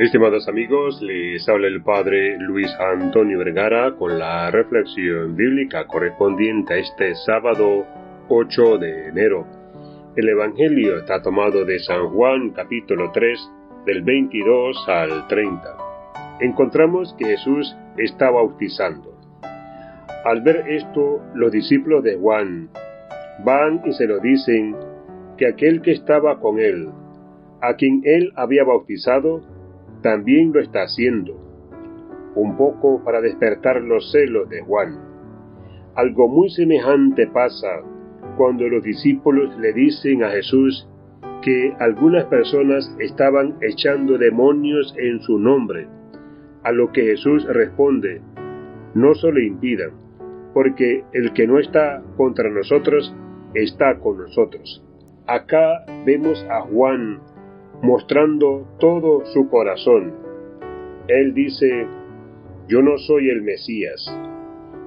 Estimados amigos, les habla el Padre Luis Antonio Vergara con la reflexión bíblica correspondiente a este sábado 8 de enero. El Evangelio está tomado de San Juan capítulo 3 del 22 al 30. Encontramos que Jesús está bautizando. Al ver esto, los discípulos de Juan van y se lo dicen que aquel que estaba con él, a quien él había bautizado, también lo está haciendo, un poco para despertar los celos de Juan. Algo muy semejante pasa cuando los discípulos le dicen a Jesús que algunas personas estaban echando demonios en su nombre, a lo que Jesús responde, no se lo impidan, porque el que no está contra nosotros está con nosotros. Acá vemos a Juan mostrando todo su corazón. Él dice, yo no soy el Mesías.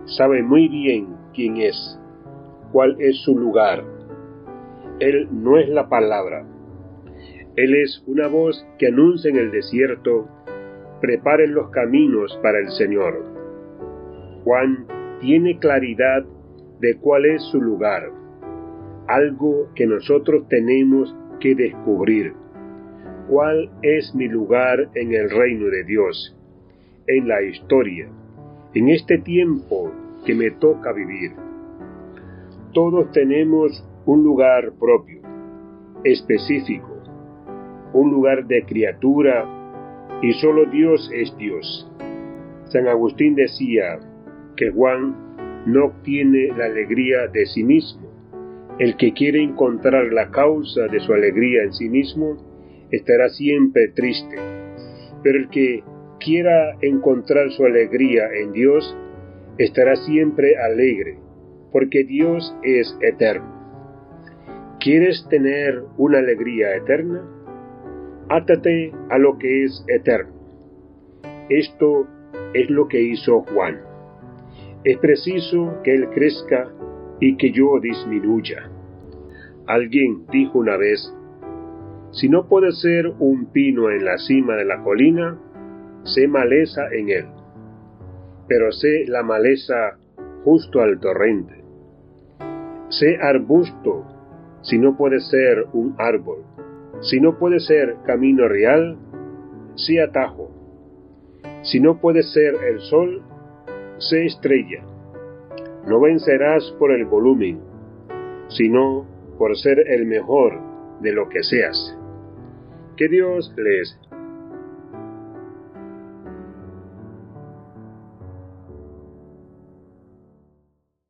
Sabe muy bien quién es, cuál es su lugar. Él no es la palabra. Él es una voz que anuncia en el desierto, preparen los caminos para el Señor. Juan tiene claridad de cuál es su lugar, algo que nosotros tenemos que descubrir cuál es mi lugar en el reino de Dios, en la historia, en este tiempo que me toca vivir. Todos tenemos un lugar propio, específico, un lugar de criatura, y solo Dios es Dios. San Agustín decía que Juan no obtiene la alegría de sí mismo. El que quiere encontrar la causa de su alegría en sí mismo, estará siempre triste, pero el que quiera encontrar su alegría en Dios estará siempre alegre, porque Dios es eterno. ¿Quieres tener una alegría eterna? Átate a lo que es eterno. Esto es lo que hizo Juan. Es preciso que Él crezca y que yo disminuya. Alguien dijo una vez, si no puede ser un pino en la cima de la colina, sé maleza en él. Pero sé la maleza justo al torrente. Sé arbusto si no puede ser un árbol. Si no puede ser camino real, sé atajo. Si no puede ser el sol, sé estrella. No vencerás por el volumen, sino por ser el mejor de lo que seas. Que Dios les